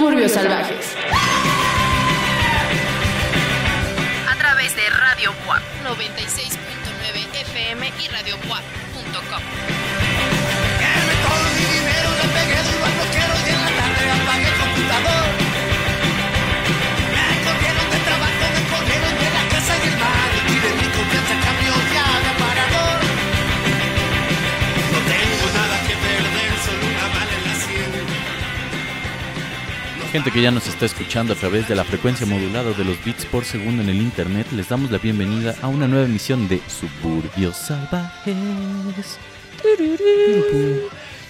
Suburbios Salvajes. A través de Radio WAP 96.9 FM y Radio WAP.com. Gente que ya nos está escuchando a través de la frecuencia modulada de los bits por segundo en el internet, les damos la bienvenida a una nueva emisión de Suburbios Salvajes.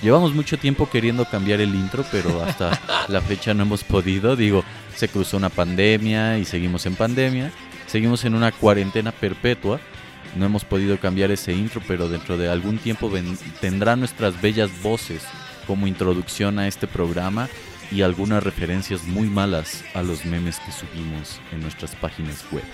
Llevamos mucho tiempo queriendo cambiar el intro, pero hasta la fecha no hemos podido. Digo, se cruzó una pandemia y seguimos en pandemia. Seguimos en una cuarentena perpetua. No hemos podido cambiar ese intro, pero dentro de algún tiempo tendrá nuestras bellas voces como introducción a este programa y algunas referencias muy malas a los memes que subimos en nuestras páginas web.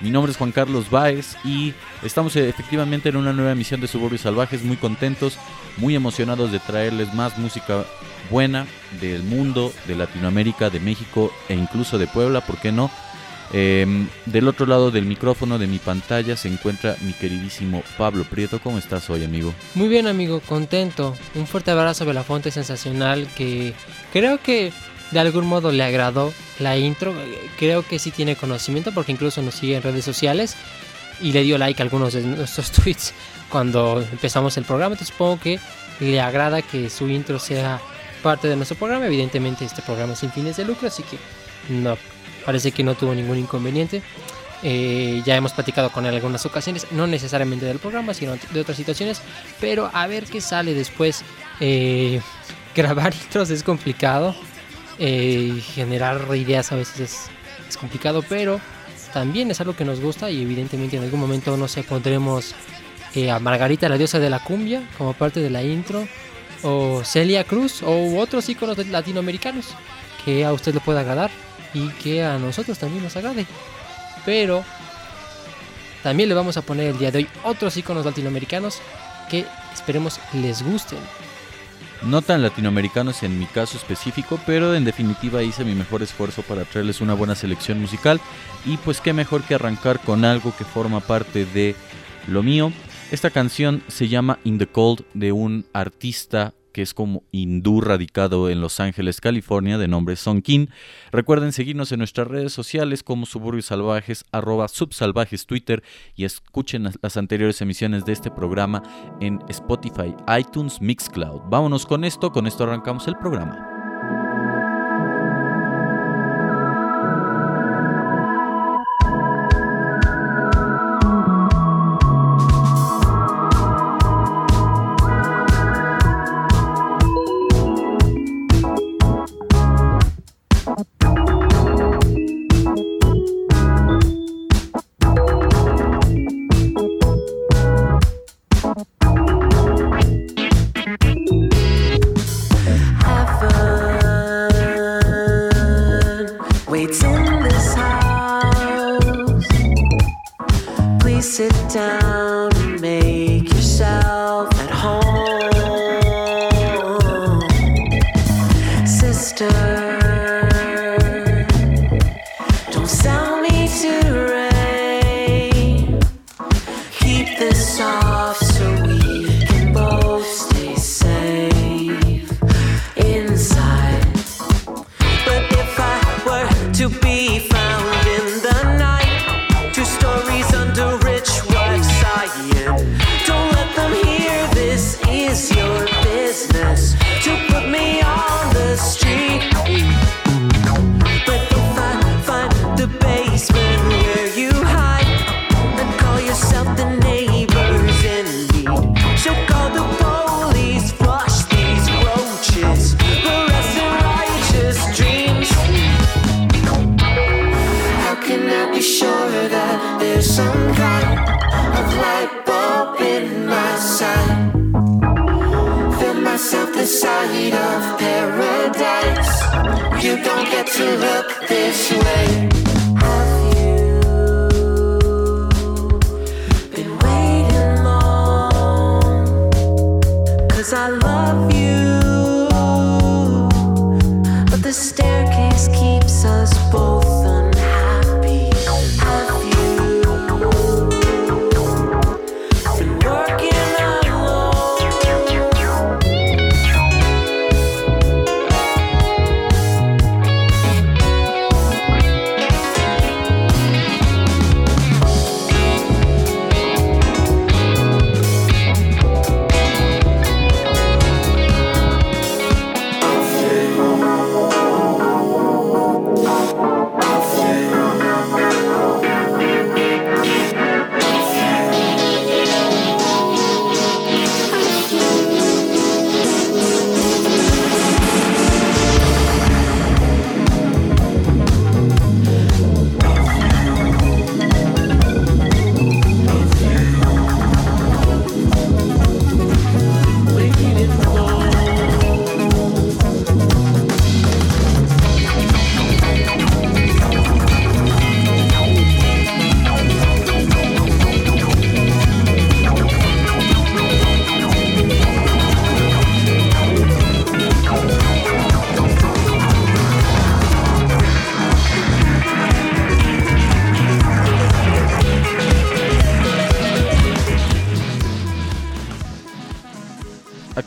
Mi nombre es Juan Carlos Baez y estamos eh, efectivamente en una nueva emisión de Suburbios Salvajes, muy contentos, muy emocionados de traerles más música buena del mundo, de Latinoamérica, de México e incluso de Puebla, ¿por qué no? Em, del otro lado del micrófono de mi pantalla se encuentra mi queridísimo Pablo Prieto. ¿Cómo estás hoy, amigo? Muy bien, amigo, contento. Un fuerte abrazo a Belafonte sensacional que creo que de algún modo le agradó la intro. Creo que sí tiene conocimiento porque incluso nos sigue en redes sociales y le dio like a algunos de nuestros tweets cuando empezamos el programa. Entonces supongo que le agrada que su intro sea parte de nuestro programa. Evidentemente este programa es sin fines de lucro, así que no parece que no tuvo ningún inconveniente. Eh, ya hemos platicado con él algunas ocasiones, no necesariamente del programa, sino de otras situaciones, pero a ver qué sale después. Eh, grabar intros es complicado, eh, generar ideas a veces es, es complicado, pero también es algo que nos gusta y evidentemente en algún momento no sé, pondremos eh, a Margarita la diosa de la cumbia como parte de la intro, o Celia Cruz, o otros íconos latinoamericanos que a usted le pueda agradar y que a nosotros también nos agrade. Pero también le vamos a poner el día de hoy otros iconos latinoamericanos que esperemos les gusten. No tan latinoamericanos en mi caso específico, pero en definitiva hice mi mejor esfuerzo para traerles una buena selección musical y pues qué mejor que arrancar con algo que forma parte de lo mío. Esta canción se llama In the Cold de un artista que es como hindú radicado en Los Ángeles, California, de nombre Son Kin. Recuerden seguirnos en nuestras redes sociales como Suburbios Salvajes, arroba subsalvajes Twitter y escuchen las anteriores emisiones de este programa en Spotify, iTunes, Mixcloud. Vámonos con esto, con esto arrancamos el programa. Cause I love you. But The staircase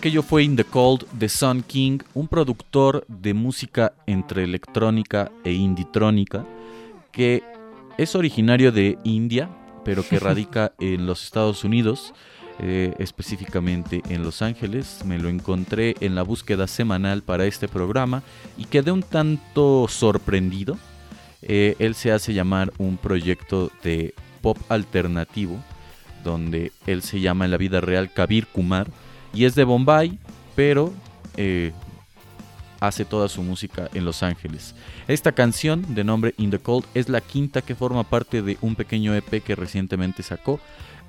Aquello fue In the Cold de Sun King, un productor de música entre electrónica e inditrónica que es originario de India, pero que radica en los Estados Unidos, eh, específicamente en Los Ángeles. Me lo encontré en la búsqueda semanal para este programa y quedé un tanto sorprendido. Eh, él se hace llamar un proyecto de pop alternativo, donde él se llama en la vida real Kabir Kumar y es de Bombay, pero eh, hace toda su música en Los Ángeles. Esta canción de nombre In the Cold es la quinta que forma parte de un pequeño EP que recientemente sacó,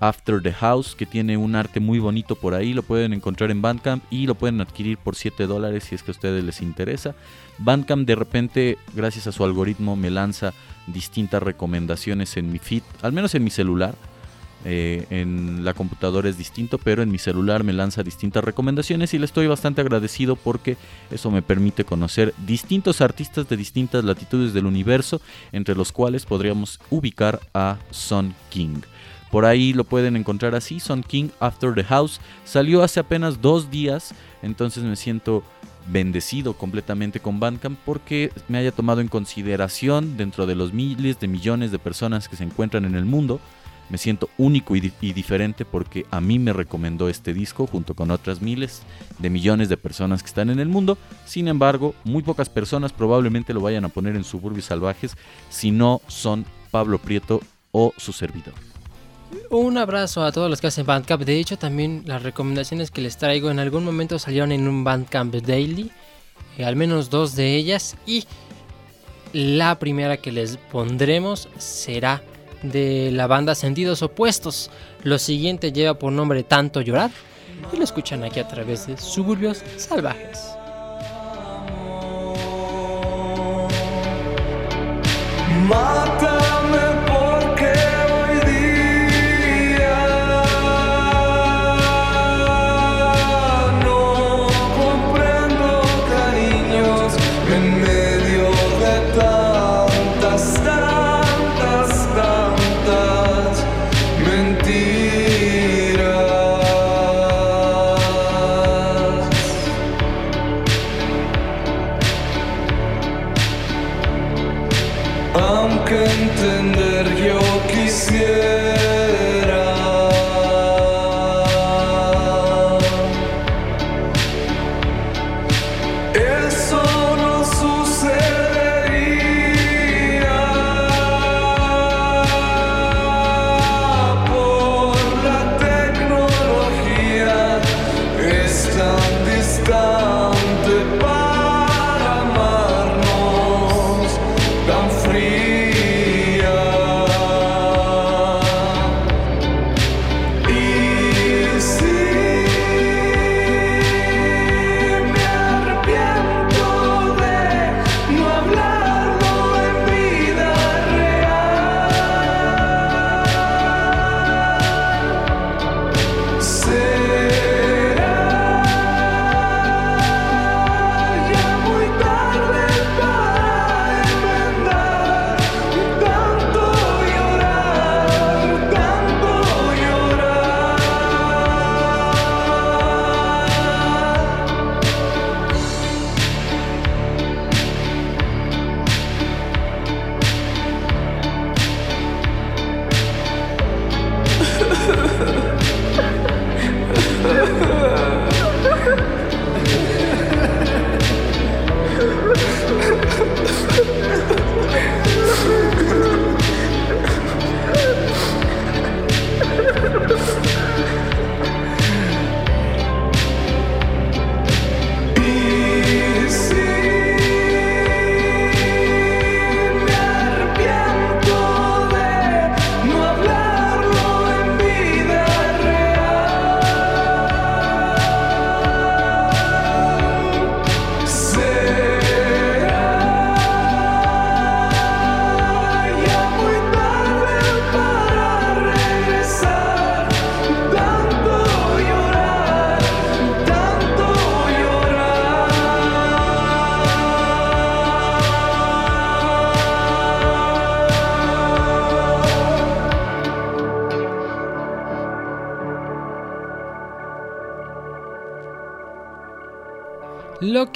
After the House, que tiene un arte muy bonito por ahí, lo pueden encontrar en Bandcamp y lo pueden adquirir por 7 dólares si es que a ustedes les interesa. Bandcamp de repente, gracias a su algoritmo, me lanza distintas recomendaciones en mi feed, al menos en mi celular. Eh, en la computadora es distinto, pero en mi celular me lanza distintas recomendaciones y le estoy bastante agradecido porque eso me permite conocer distintos artistas de distintas latitudes del universo, entre los cuales podríamos ubicar a Son King. Por ahí lo pueden encontrar así, Son King After the House. Salió hace apenas dos días, entonces me siento bendecido completamente con Bandcamp porque me haya tomado en consideración dentro de los miles de millones de personas que se encuentran en el mundo me siento único y, di- y diferente porque a mí me recomendó este disco junto con otras miles de millones de personas que están en el mundo. Sin embargo, muy pocas personas probablemente lo vayan a poner en suburbios salvajes si no son Pablo Prieto o su servidor. Un abrazo a todos los que hacen Bandcamp. De hecho, también las recomendaciones que les traigo en algún momento salieron en un Bandcamp Daily. eh, al menos dos de ellas. Y la primera que les pondremos será de la banda Sentidos Opuestos. Lo siguiente lleva por nombre Tanto Llorar. Y lo escuchan aquí a través de Suburbios Salvajes.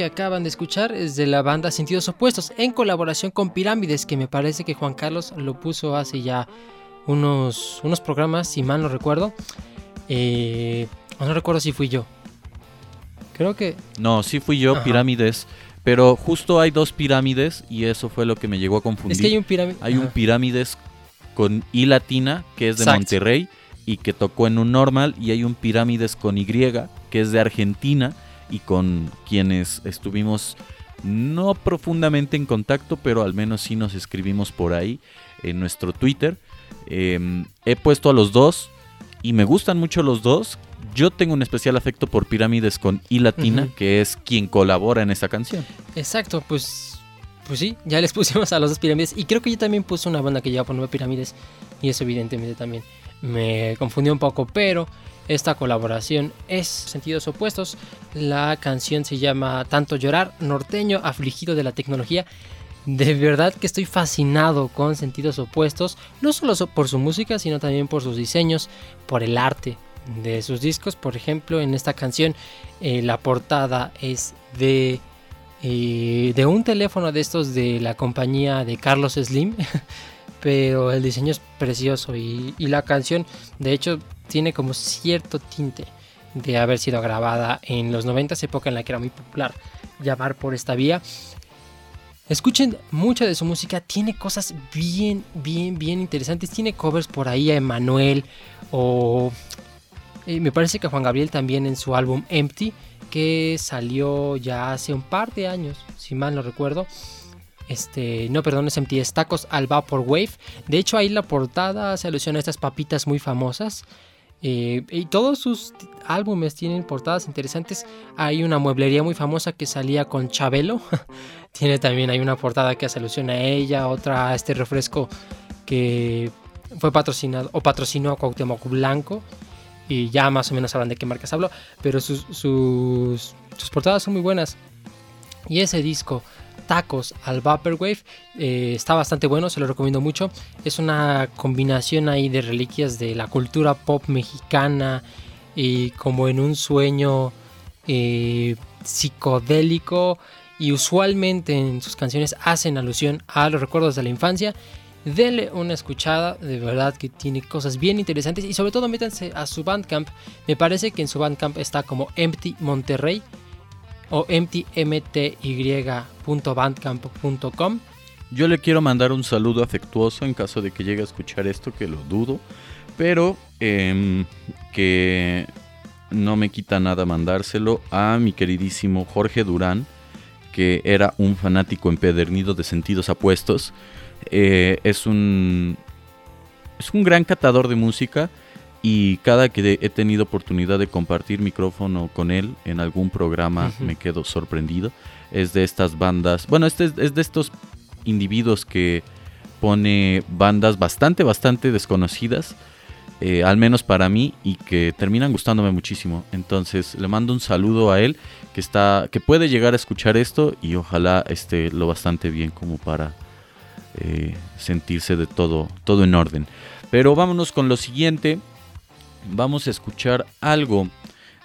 Que acaban de escuchar es de la banda Sentidos Opuestos en colaboración con Pirámides, que me parece que Juan Carlos lo puso hace ya unos, unos programas, si mal no recuerdo. Eh, no recuerdo si fui yo. Creo que No, sí fui yo, Ajá. pirámides. Pero justo hay dos pirámides y eso fue lo que me llegó a confundir. es que hay un pirámide. Hay un pirámides con I latina, que es de Exacto. Monterrey y que tocó en un normal. Y hay un pirámides con Y, que es de Argentina y con quienes estuvimos no profundamente en contacto, pero al menos sí nos escribimos por ahí en nuestro Twitter. Eh, he puesto a los dos y me gustan mucho los dos. Yo tengo un especial afecto por Pirámides con I latina, que es quien colabora en esta canción. Exacto, pues, pues sí, ya les pusimos a los dos pirámides. Y creo que yo también puse una banda que lleva por nueve pirámides. Y eso evidentemente también me confundió un poco. Pero esta colaboración es sentidos opuestos. La canción se llama Tanto llorar, norteño afligido de la tecnología. De verdad que estoy fascinado con sentidos opuestos. No solo so- por su música, sino también por sus diseños, por el arte de sus discos. Por ejemplo, en esta canción eh, la portada es de eh, de un teléfono de estos de la compañía de Carlos Slim, pero el diseño es precioso y, la canción de hecho tiene como cierto tinte de haber sido grabada en los 90, época en la que era muy popular llamar por esta vía. Escuchen mucha de su música, tiene cosas bien, bien, bien interesantes. Tiene covers por ahí a Emanuel o eh, me parece que a Juan Gabriel también en su álbum Empty, que salió ya hace un par de años, si mal no recuerdo. Este, no, perdón, es es Tacos al Vaporwave. De hecho, ahí la portada se alusiona a estas papitas muy famosas. Eh, y todos sus álbumes tienen portadas interesantes. Hay una mueblería muy famosa que salía con Chabelo. Tiene también hay una portada que hace alusión a ella. Otra a este refresco que fue patrocinado o patrocinó a Cuauhtémoc Blanco. Y ya más o menos sabrán de qué marcas hablo. Pero sus, sus portadas son muy buenas. Y ese disco, Tacos al Vaporwave, eh, está bastante bueno, se lo recomiendo mucho. Es una combinación ahí de reliquias de la cultura pop mexicana y como en un sueño eh, psicodélico. Y usualmente en sus canciones hacen alusión a los recuerdos de la infancia. Denle una escuchada, de verdad que tiene cosas bien interesantes y sobre todo métanse a su Bandcamp. Me parece que en su Bandcamp está como Empty Monterrey o emptymty.bandcamp.com. Yo le quiero mandar un saludo afectuoso en caso de que llegue a escuchar esto, que lo dudo, pero em, que no me quita nada mandárselo a mi queridísimo Jorge Durán, que era un fanático empedernido de sentidos apuestos. Eh, es un es un gran catador de música y cada que he tenido oportunidad de compartir micrófono con él en algún programa me quedo sorprendido. Es de estas bandas, bueno, este es, es de estos individuos que pone bandas bastante, bastante desconocidas, eh, al menos para mí, y que terminan gustándome muchísimo. Entonces le mando un saludo a él, que está, que puede llegar a escuchar esto y ojalá esté lo bastante bien como para eh, sentirse de todo, todo en orden. Pero vámonos con lo siguiente. Vamos a escuchar algo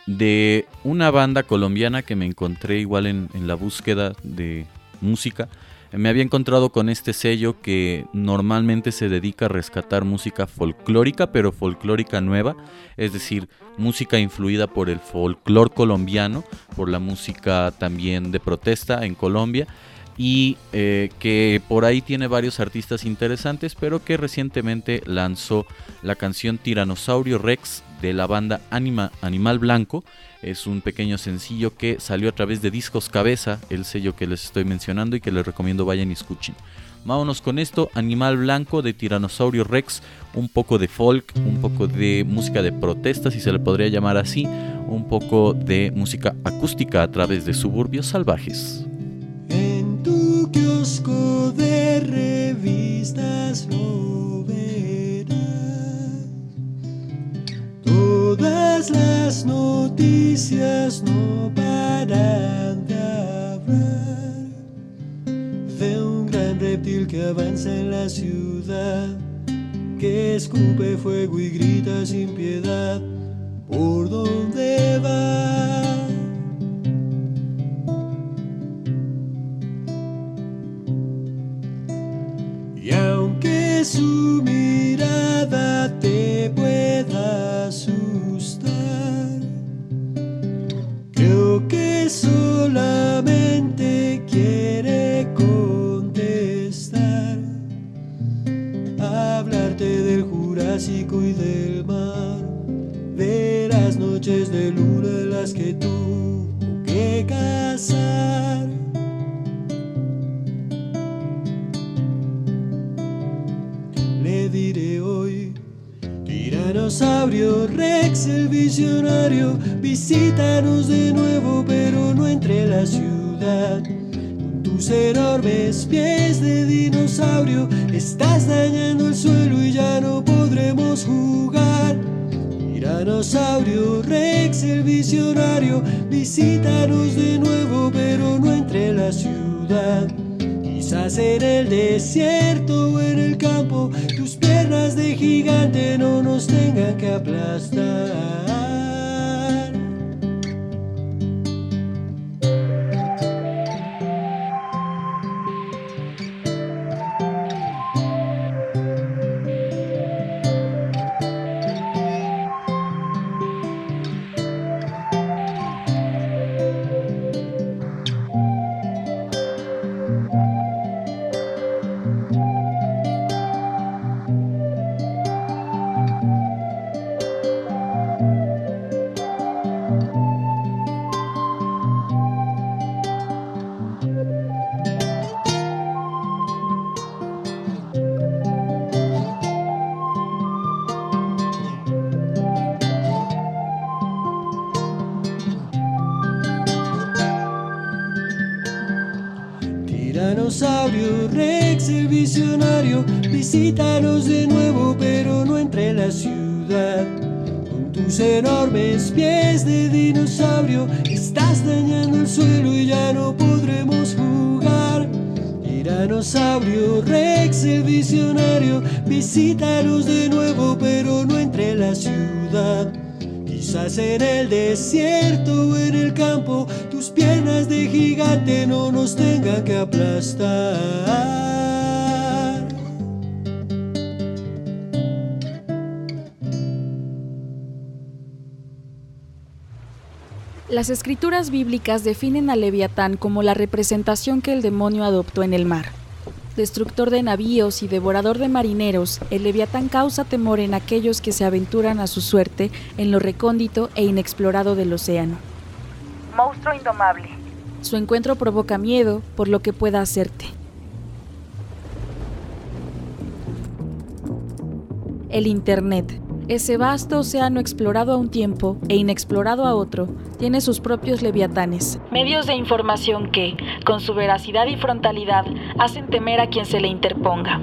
de una banda colombiana que me encontré igual en, la búsqueda de música. Me había encontrado con este sello que normalmente se dedica a rescatar música folclórica, pero folclórica nueva, es decir, música influida por el folclor colombiano, por la música también de protesta en Colombia, y eh, que por ahí tiene varios artistas interesantes, pero que recientemente lanzó la canción Tiranosaurio Rex de la banda Anima, Animal Blanco. Es un pequeño sencillo que salió a través de Discos Cabeza, el sello que les estoy mencionando y que les recomiendo vayan y escuchen. Vámonos con esto, Animal Blanco de Tiranosaurio Rex, un poco de folk, un poco de música de protesta, si se le podría llamar así, un poco de música acústica a través de suburbios salvajes. Kiosco de revistas lo verás. Todas las noticias no paran de hablar de un gran reptil que avanza en la ciudad, que escupe fuego y grita sin piedad. ¿Por dónde va? Jesús. Rex, el visionario, visítanos de nuevo, pero no entre la ciudad. Con tus enormes pies de dinosaurio, estás dañando el suelo y ya no podremos jugar. Tiranosaurio Rex, el visionario, visítanos de nuevo, pero no entre la ciudad. Quizás en el desierto o en el campo, de gigante no nos tengan que aplastar. Las escrituras bíblicas definen a Leviatán como la representación que el demonio adoptó en el mar. Destructor de navíos y devorador de marineros, el Leviatán causa temor en aquellos que se aventuran a su suerte en lo recóndito e inexplorado del océano. Monstruo indomable. Su encuentro provoca miedo por lo que pueda hacerte. El Internet. Ese vasto océano explorado a un tiempo e inexplorado a otro, tiene sus propios leviatanes. Medios de información que, con su veracidad y frontalidad, hacen temer a quien se le interponga.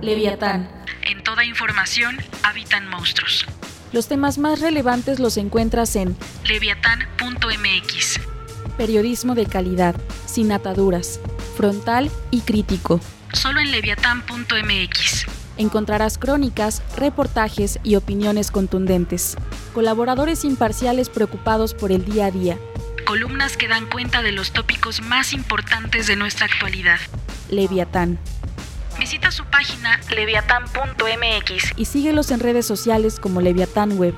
Leviatán. En toda información habitan monstruos. Los temas más relevantes los encuentras en leviatán.mx. Periodismo de calidad, sin ataduras, frontal y crítico. Solo en leviatán.mx. Encontrarás crónicas, reportajes y opiniones contundentes. Colaboradores imparciales preocupados por el día a día. Columnas que dan cuenta de los tópicos más importantes de nuestra actualidad. Leviatán. Visita su página leviatán.mx y síguelos en redes sociales como Leviatán Web.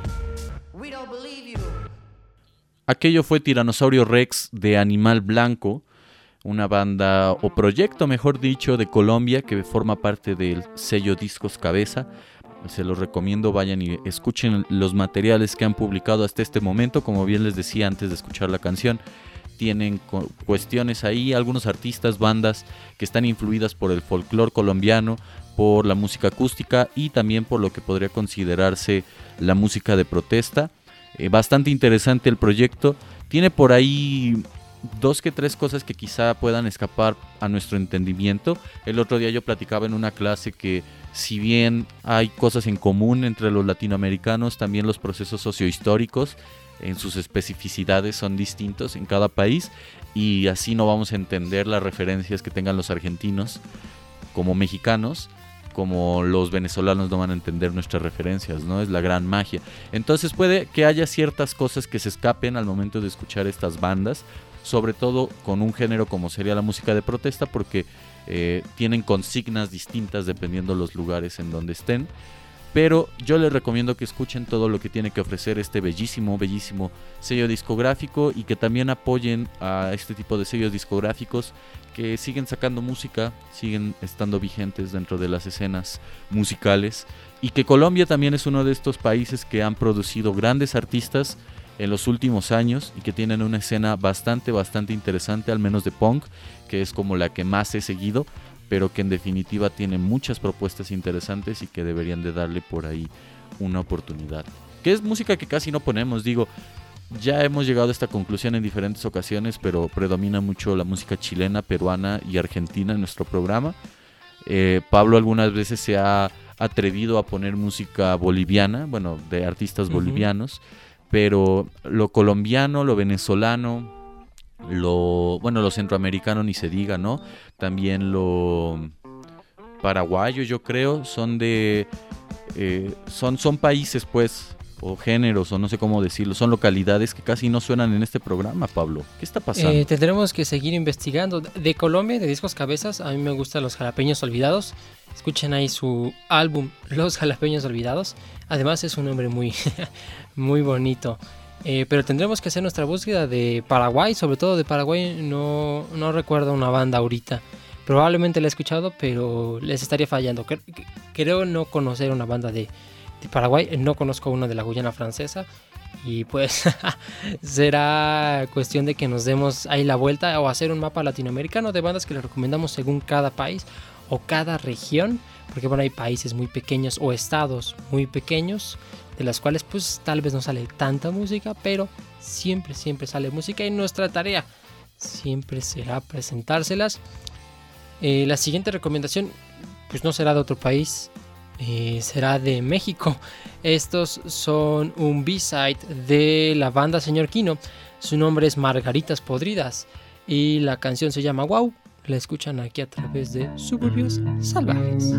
Aquello fue Tiranosaurio Rex de Animal Blanco, una banda o proyecto, mejor dicho, de Colombia que forma parte del sello Discos Cabeza. Se los recomiendo, vayan y escuchen los materiales que han publicado hasta este momento. Como bien les decía antes de escuchar la canción, tienen cu- cuestiones ahí, algunos artistas, bandas que están influidas por el folclore colombiano, por la música acústica y también por lo que podría considerarse la música de protesta. Eh, bastante interesante el proyecto. Tiene por ahí dos que tres cosas que quizá puedan escapar a nuestro entendimiento. El otro día yo platicaba en una clase que si bien hay cosas en común entre los latinoamericanos, también los procesos sociohistóricos en sus especificidades son distintos en cada país y así no vamos a entender las referencias que tengan los argentinos como mexicanos como los venezolanos no van a entender nuestras referencias, ¿no? Es la gran magia. Entonces puede que haya ciertas cosas que se escapen al momento de escuchar estas bandas, sobre todo con un género como sería la música de protesta, porque eh, tienen consignas distintas dependiendo los lugares en donde estén. Pero yo les recomiendo que escuchen todo lo que tiene que ofrecer este bellísimo, bellísimo sello discográfico y que también apoyen a este tipo de sellos discográficos que siguen sacando música, siguen estando vigentes dentro de las escenas musicales y que Colombia también es uno de estos países que han producido grandes artistas en los últimos años y que tienen una escena bastante, bastante interesante, al menos de punk, que es como la que más he seguido, pero que en definitiva tiene muchas propuestas interesantes y que deberían de darle por ahí una oportunidad. Que es música que casi no ponemos, digo, ya hemos llegado a esta conclusión en diferentes ocasiones, pero predomina mucho la música chilena, peruana y argentina en nuestro programa. Eh, Pablo algunas veces se ha atrevido a poner música boliviana, bueno, de artistas Ujú. bolivianos, pero lo colombiano, lo venezolano, lo, bueno, lo centroamericano ni se diga, ¿no? También lo paraguayo, yo creo, son de, eh, son, son países, pues, o géneros, o no sé cómo decirlo, son localidades que casi no suenan en este programa, Pablo. ¿Qué está pasando? Eh, tendremos que seguir investigando. De Colombia, de Discos Cabezas, a mí me gustan los jalapeños olvidados. Escuchen ahí su álbum, Los Jalapeños Olvidados. Además es un nombre muy, muy bonito. Eh, pero tendremos que hacer nuestra búsqueda de Paraguay, sobre todo de Paraguay. No, no recuerdo una banda ahorita. Probablemente la he escuchado, pero les estaría fallando. Cre- cre- Creo no conocer una banda de, de Paraguay. No conozco una de la Guyana Francesa. Y pues será cuestión de que nos demos ahí la vuelta o hacer un mapa latinoamericano de bandas que les recomendamos según cada país o cada región. Porque bueno, hay países muy pequeños o estados muy pequeños de las cuales pues tal vez no sale tanta música, pero siempre, siempre sale música y nuestra tarea siempre será presentárselas. Eh, la siguiente recomendación pues no será de otro país, eh, será de México. Estos son un B-side de la banda Señor Kino. Su nombre es Margaritas Podridas y la canción se llama Wow. La escuchan aquí a través de Suburbios Salvajes.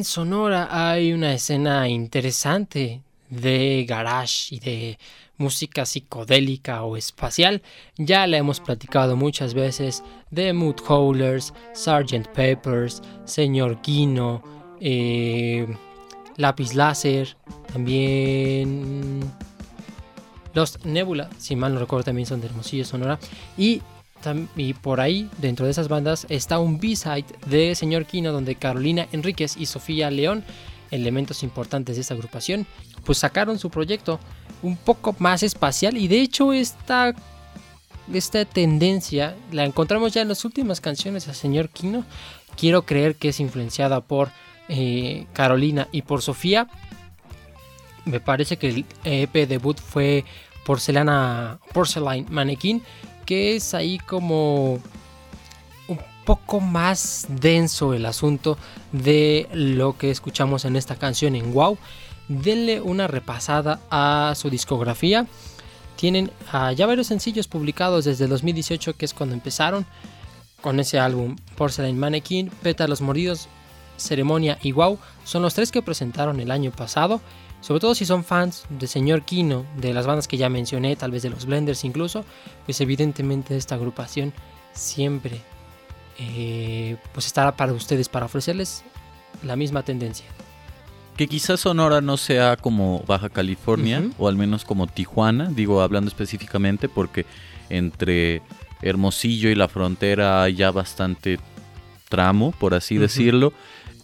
En Sonora hay una escena interesante de garage y de música psicodélica o espacial. Ya la hemos platicado muchas veces de Mood Howlers, Sgt. Peppers, Señor Kino, eh, Lápiz Láser, también los Nebula, si mal no recuerdo, también son de Hermosillo, Sonora. Y, y por ahí, dentro de esas bandas, está un B-side de Señor Kino, donde Carolina Enríquez y Sofía León, elementos importantes de esta agrupación, pues sacaron su proyecto un poco más espacial. Y de hecho, esta, esta tendencia la encontramos ya en las últimas canciones de Señor Kino. Quiero creer que es influenciada por eh, Carolina y por Sofía me parece que el EP debut fue Porcelana, Porcelain Mannequin, que es ahí como un poco más denso el asunto de lo que escuchamos en esta canción en Wow. Denle una repasada a su discografía. Tienen ah, ya varios sencillos publicados desde 2018, que es cuando empezaron con ese álbum Porcelain Mannequin, Pétalos Mordidos, Ceremonia y Wow. Son los tres que presentaron el año pasado sobre todo si son fans de Señor Kino, de las bandas que ya mencioné, tal vez de los Blenders incluso, pues evidentemente esta agrupación siempre eh, pues estará para ustedes, para ofrecerles la misma tendencia. Que quizás Sonora no sea como Baja California, o al menos como Tijuana, digo hablando específicamente, porque entre Hermosillo y la frontera hay ya bastante tramo, por así decirlo,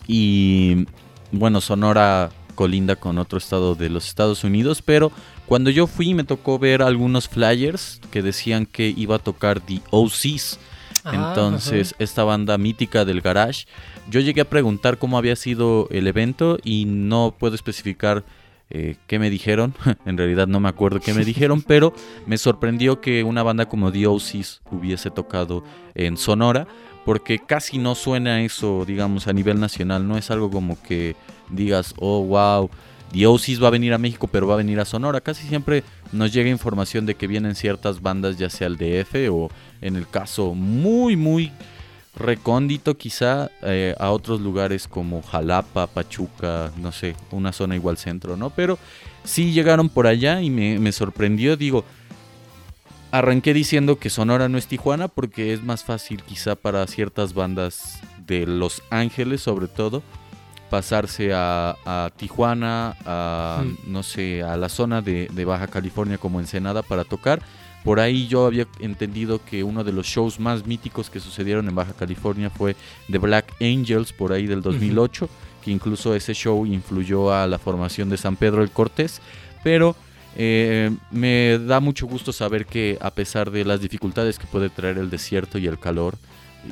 y bueno, Sonora colinda con otro estado de los Estados Unidos, pero cuando yo fui me tocó ver algunos flyers que decían que iba a tocar The OCs. Ah, Entonces, esta banda mítica del garage, yo llegué a preguntar cómo había sido el evento y no puedo especificar eh, qué me dijeron. en realidad no me acuerdo qué me dijeron, pero me sorprendió que una banda como The OCs hubiese tocado en Sonora, porque casi no suena eso, digamos, a nivel nacional. No es algo como que digas, oh, wow, Diosis va a venir a México, pero va a venir a Sonora. Casi siempre nos llega información de que vienen ciertas bandas, ya sea el DF o en el caso muy, muy recóndito quizá eh, a otros lugares como Jalapa, Pachuca, no sé, una zona igual centro, ¿no? Pero sí llegaron por allá y me, me sorprendió, digo, arranqué diciendo que Sonora no es Tijuana porque es más fácil quizá para ciertas bandas de Los Ángeles sobre todo pasarse a, Tijuana, a hmm. no sé, a la zona de, Baja California como Ensenada para tocar. Por ahí yo había entendido que uno de los shows más míticos que sucedieron en Baja California fue The Black Angels por ahí del 2008, que incluso ese show influyó a la formación de San Pedro el Cortés. Pero eh, me da mucho gusto saber que a pesar de las dificultades que puede traer el desierto y el calor,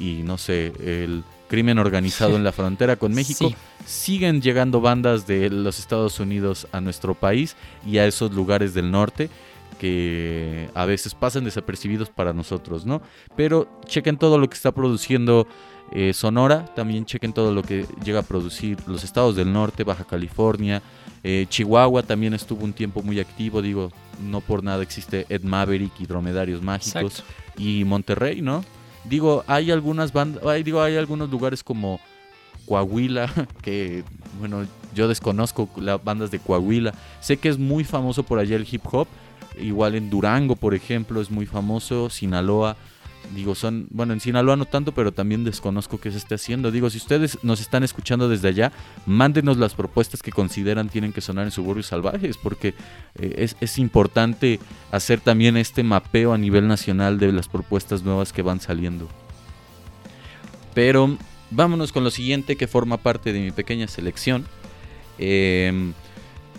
y no sé, el crimen organizado en la frontera con México, siguen llegando bandas de los Estados Unidos a nuestro país y a esos lugares del norte que a veces pasan desapercibidos para nosotros, ¿no? Pero chequen todo lo que está produciendo eh, Sonora, también chequen todo lo que llega a producir los estados del norte, Baja California, eh, Chihuahua también estuvo un tiempo muy activo, digo, no por nada existe Ed Maverick y Dromedarios Mágicos y Monterrey, ¿no? Digo, hay algunas bandas, digo, hay algunos lugares como Coahuila, que bueno, yo desconozco las bandas de Coahuila. Sé que es muy famoso por allá el hip hop. Igual en Durango, por ejemplo, es muy famoso. Sinaloa. Digo, son, bueno, en Sinaloa no tanto, pero también desconozco qué se esté haciendo. Digo, si ustedes nos están escuchando desde allá, mándenos las propuestas que consideran tienen que sonar en suburbios salvajes, porque eh, es, es importante hacer también este mapeo a nivel nacional de las propuestas nuevas que van saliendo. Pero vámonos con lo siguiente que forma parte de mi pequeña selección. Eh,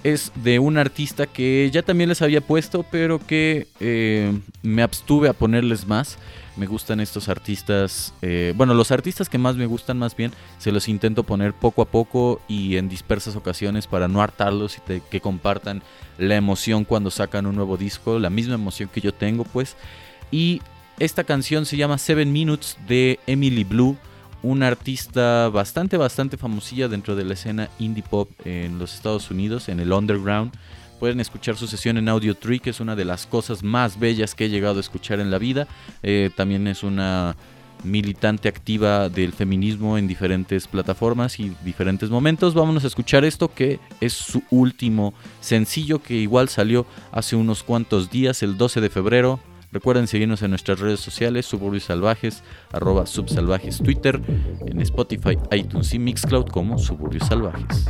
es de un artista que ya también les había puesto, pero que eh, me abstuve a ponerles más. Me gustan estos artistas, eh, bueno, los artistas que más me gustan más bien, se los intento poner poco a poco y en dispersas ocasiones para no hartarlos y que compartan la emoción cuando sacan un nuevo disco, la misma emoción que yo tengo pues. Y esta canción se llama Seven Minutes de Emily Blue una artista bastante, bastante famosilla dentro de la escena indie pop en los Estados Unidos, en el underground. Pueden escuchar su sesión en Audio Tree, que es una de las cosas más bellas que he llegado a escuchar en la vida. Eh, también es una militante activa del feminismo en diferentes plataformas y diferentes momentos. Vámonos a escuchar esto que es su último sencillo que igual salió hace unos cuantos días, el 12 de febrero. Recuerden seguirnos en nuestras redes sociales, Suburbios Salvajes, arroba Subsalvajes Twitter, en Spotify, iTunes y Mixcloud como Suburbios Salvajes.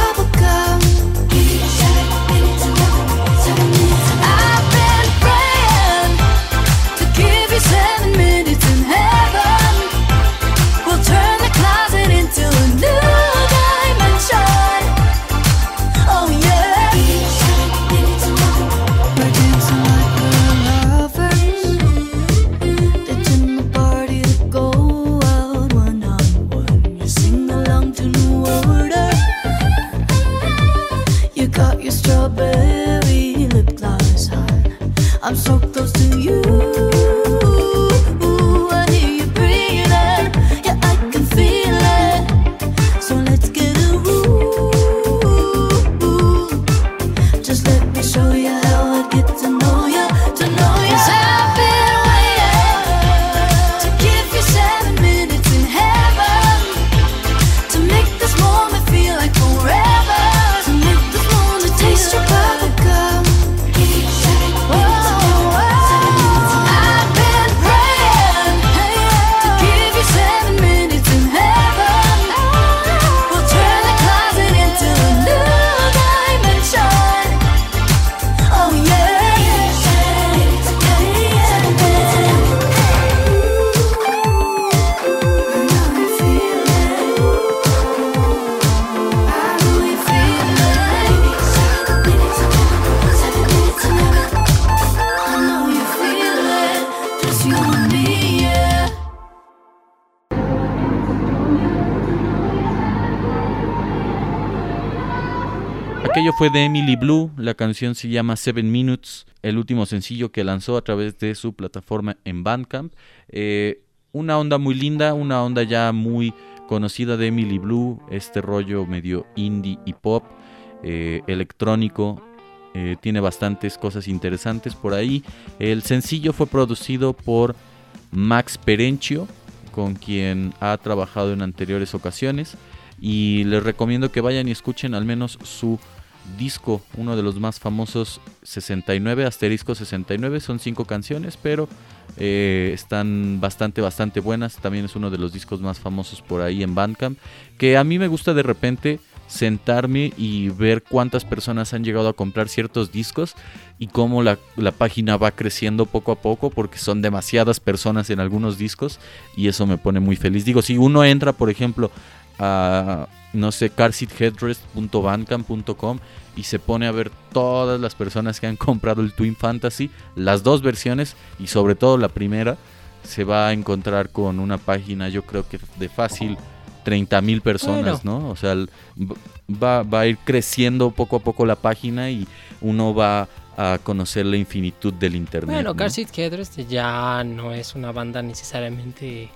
fue de Emily Blue, la canción se llama Seven Minutes, el último sencillo que lanzó a través de su plataforma en Bandcamp. Eh, una onda muy linda, una onda ya muy conocida de Emily Blue, este rollo medio indie y pop, eh, electrónico, eh, tiene bastantes cosas interesantes por ahí. El sencillo fue producido por Max Perenchio, con quien ha trabajado en anteriores ocasiones. Y les recomiendo que vayan y escuchen al menos su disco, uno de los más famosos, 69, asterisco 69. Son cinco canciones, pero eh, están bastante, bastante buenas. También es uno de los discos más famosos por ahí en Bandcamp. Que a mí me gusta de repente sentarme y ver cuántas personas han llegado a comprar ciertos discos y cómo la, la página va creciendo poco a poco porque son demasiadas personas en algunos discos y eso me pone muy feliz. Digo, si uno entra, por ejemplo, a no sé, carseatheadrest.bandcamp.com y se pone a ver todas las personas que han comprado el Twin Fantasy, las dos versiones y sobre todo la primera, se va a encontrar con una página, yo creo que de fácil 30 mil personas, ¿no? O sea, va, va a ir creciendo poco a poco la página y uno va a conocer la infinitud del internet. Bueno, ¿no? Car Seat Headrest ya no es una banda necesariamente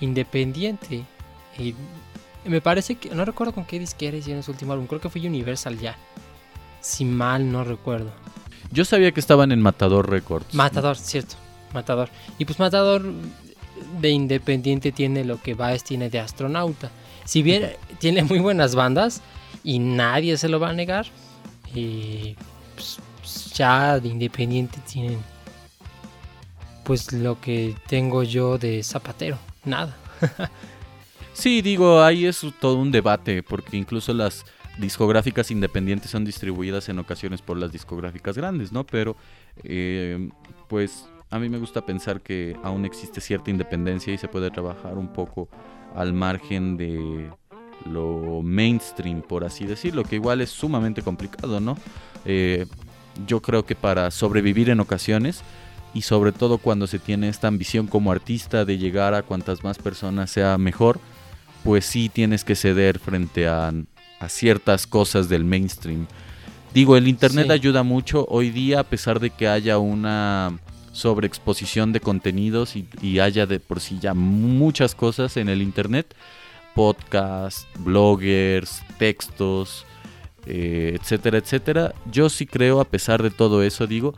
independiente. Y me parece que, no recuerdo con qué disquera hicieron su último álbum, creo que fue Universal ya. Si mal no recuerdo. Yo sabía que estaban en Matador Records. Matador, cierto, Matador. Y pues Matador de independiente tiene lo que Baez tiene de astronauta. Si bien tiene muy buenas bandas y nadie se lo va a negar, y pues, pues, ya de independiente tienen pues lo que tengo yo de zapatero, nada. Sí, digo, ahí es todo un debate, porque incluso las discográficas independientes son distribuidas en ocasiones por las discográficas grandes, ¿no? Pero, eh, pues, a mí me gusta pensar que aún existe cierta independencia y se puede trabajar un poco al margen de lo mainstream, por así decirlo, que igual es sumamente complicado, ¿no? Eh, yo creo que para sobrevivir en ocasiones y sobre todo cuando se tiene esta ambición como artista de llegar a cuantas más personas sea mejor, pues sí tienes que ceder frente a, a ciertas cosas del mainstream. Digo, el Internet Sí. ayuda mucho hoy día a pesar de que haya una sobreexposición de contenidos y, y haya de por sí ya muchas cosas en el Internet, podcasts, bloggers, textos, eh, etcétera, etcétera. Yo sí creo, a pesar de todo eso, digo,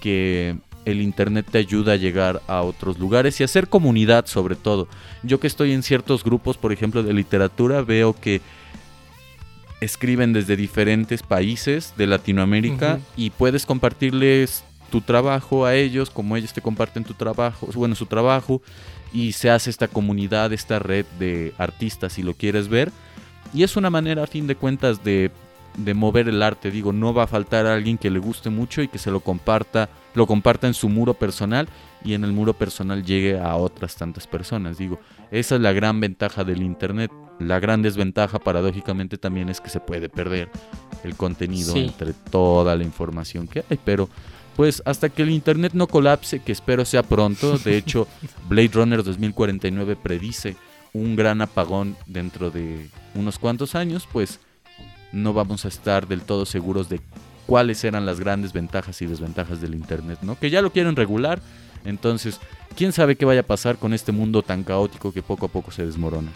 que el Internet te ayuda a llegar a otros lugares y a hacer comunidad sobre todo. Yo que estoy en ciertos grupos, por ejemplo, de literatura, veo que escriben desde diferentes países de Latinoamérica y puedes compartirles tu trabajo a ellos, como ellos te comparten tu trabajo, bueno, su trabajo, y se hace esta comunidad, esta red de artistas, si lo quieres ver. Y es una manera, a fin de cuentas, de, de mover el arte. Digo, no va a faltar alguien que le guste mucho y que se lo comparta, lo comparta en su muro personal y en el muro personal llegue a otras tantas personas. Digo, esa es la gran ventaja del Internet. La gran desventaja, paradójicamente, también es que se puede perder el contenido Sí. entre toda la información que hay. Pero, pues, hasta que el Internet no colapse, que espero sea pronto. De hecho, Blade Runner 2049 predice un gran apagón dentro de unos cuantos años, pues no vamos a estar del todo seguros de cuáles eran las grandes ventajas y desventajas del Internet, ¿no? Que ya lo quieren regular, entonces, ¿quién sabe qué vaya a pasar con este mundo tan caótico que poco a poco se desmorona?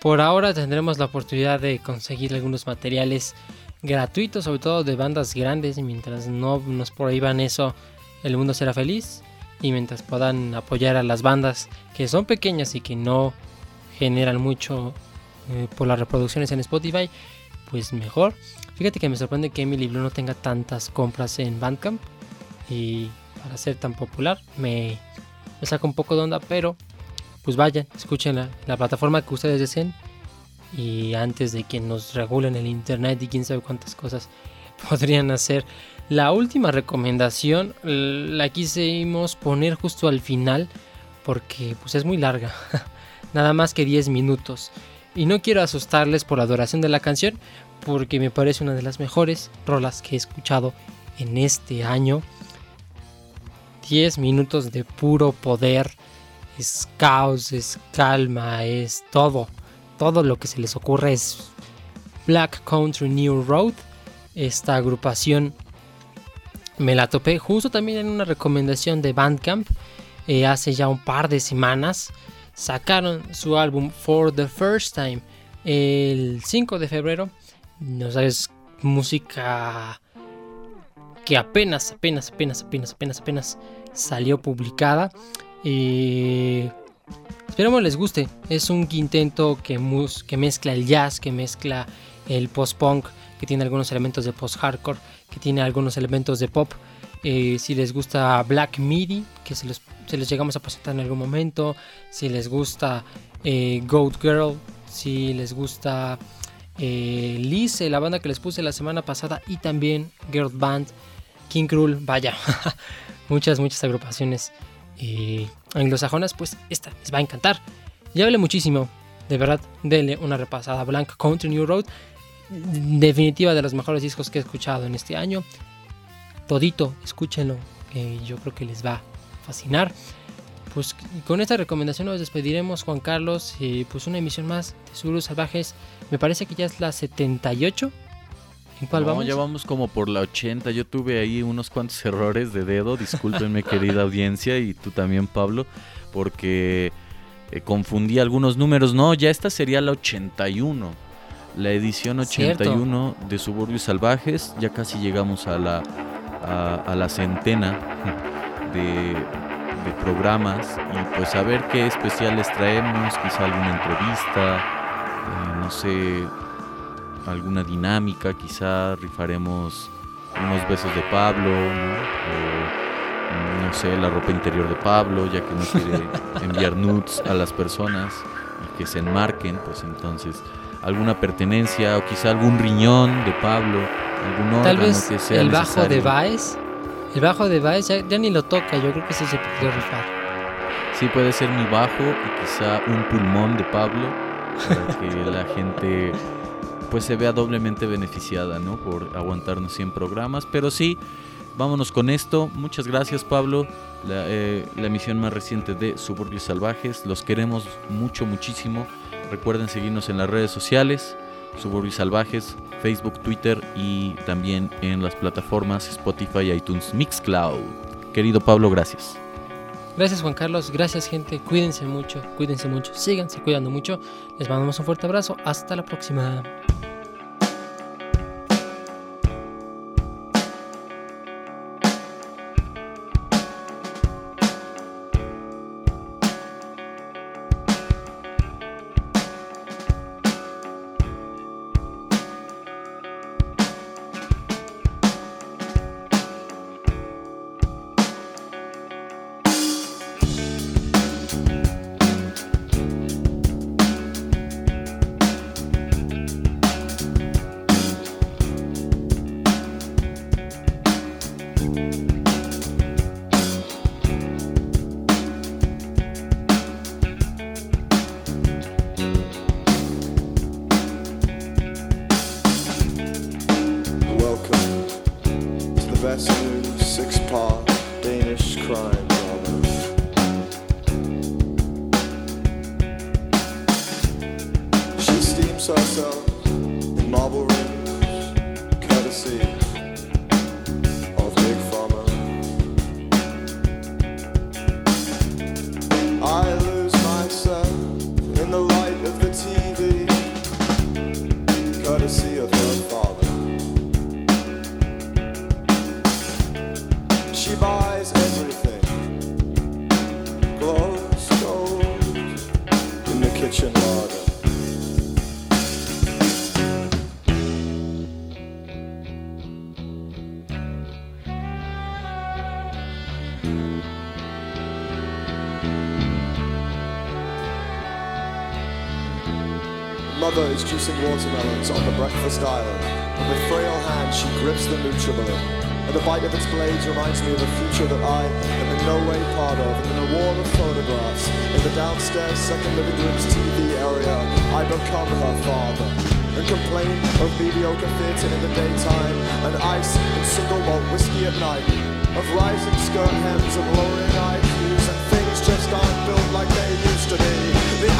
Por ahora tendremos la oportunidad de conseguir algunos materiales gratuitos, sobre todo de bandas grandes, y mientras no nos prohíban eso, el mundo será feliz. Y mientras puedan apoyar a las bandas que son pequeñas y que no generan mucho eh, por las reproducciones en Spotify, pues mejor. Fíjate que me sorprende que Emily Blue no tenga tantas compras en Bandcamp. Y para ser tan popular, me, me saca un poco de onda, pero pues vayan, escuchen la, la plataforma que ustedes deseen. Y antes de que nos regulen el internet y quién sabe cuántas cosas podrían hacer. La última recomendación la quisimos poner justo al final porque pues es muy larga. Nada más que 10 minutos. Y no quiero asustarles por la duración de la canción porque me parece una de las mejores rolas que he escuchado en este año. 10 minutos de puro poder. Es caos, es calma, es todo. Todo lo que se les ocurre es Black Country New Road. Esta agrupación me la topé justo también en una recomendación de Bandcamp. eh, hace ya un par de semanas. Sacaron su álbum For the First Time el 5 de febrero. No sabes, música que apenas, apenas, apenas, apenas, apenas, apenas salió publicada. Eh, esperemos les guste. Es un quinteto que, mezcla el jazz, que mezcla el post-punk, que tiene algunos elementos de post-hardcore, que tiene algunos elementos de pop. Eh, si les gusta Black Midi, que se les, se les llegamos a presentar en algún momento. Si les gusta eh, Goat Girl, si les gusta eh, la banda que les puse la semana pasada, y también Girl Band, King Krul, vaya, muchas, muchas agrupaciones eh, anglosajonas, pues esta les va a encantar. Ya hablé muchísimo, de verdad, denle una repasada. Blank Country New Road, definitiva de los mejores discos que he escuchado en este año. Todito, escúchenlo, que yo creo que les va a fascinar. Pues con esta recomendación nos despediremos, Juan Carlos. Y pues una emisión más de Suburbios Salvajes. Me parece que ya es la 78. ¿En cuál No, vamos? ya vamos como por la 80. Yo tuve ahí unos cuantos errores de dedo. Discúlpenme, querida audiencia, y tú también, Pablo, porque eh, confundí algunos números. No, ya esta sería la 81. La edición Cierto. 81 de Suburbios Salvajes. Ya casi llegamos a la, a, a la centena de, de programas. Y pues a ver qué especiales traemos. Quizá alguna entrevista. eh, no sé alguna dinámica, quizá rifaremos unos besos de Pablo, ¿no? O, no sé, la ropa interior de Pablo, ya que no quiere enviar nudes a las personas y que se enmarquen, pues entonces alguna pertenencia o quizá algún riñón de Pablo, algún órgano Tal vez que sea el bajo de necesario. Baez. El bajo de Baez ya, ya ni lo toca, yo creo que ese se podría rifar. Sí, puede ser mi bajo y quizá un pulmón de Pablo para que la gente pues se vea doblemente beneficiada, ¿no? Por aguantarnos 100 programas. Pero sí, vámonos con esto. Muchas gracias, Pablo. La, eh, la emisión más reciente de Suburbios Salvajes. Los queremos mucho, muchísimo. Recuerden seguirnos en las redes sociales. Suburbios Salvajes, Facebook, Twitter y también en las plataformas Spotify, iTunes, Mixcloud. Querido Pablo, gracias. Gracias Juan Carlos, gracias gente, cuídense mucho, cuídense mucho, síganse cuidando mucho. Les mandamos un fuerte abrazo, hasta la próxima. Mother juicing watermelons on the breakfast island, and with frail hands she grips the Nutribullet. And the bite of its blades reminds me of a future that I am in no way part of. And in a wall of photographs, in the downstairs second living room's TV area, I become her father. And complain of mediocre theatre in the daytime, and ice and single malt whiskey at night. Of rising skirt hems and lowering IQs, and things just aren't built like they used to be. The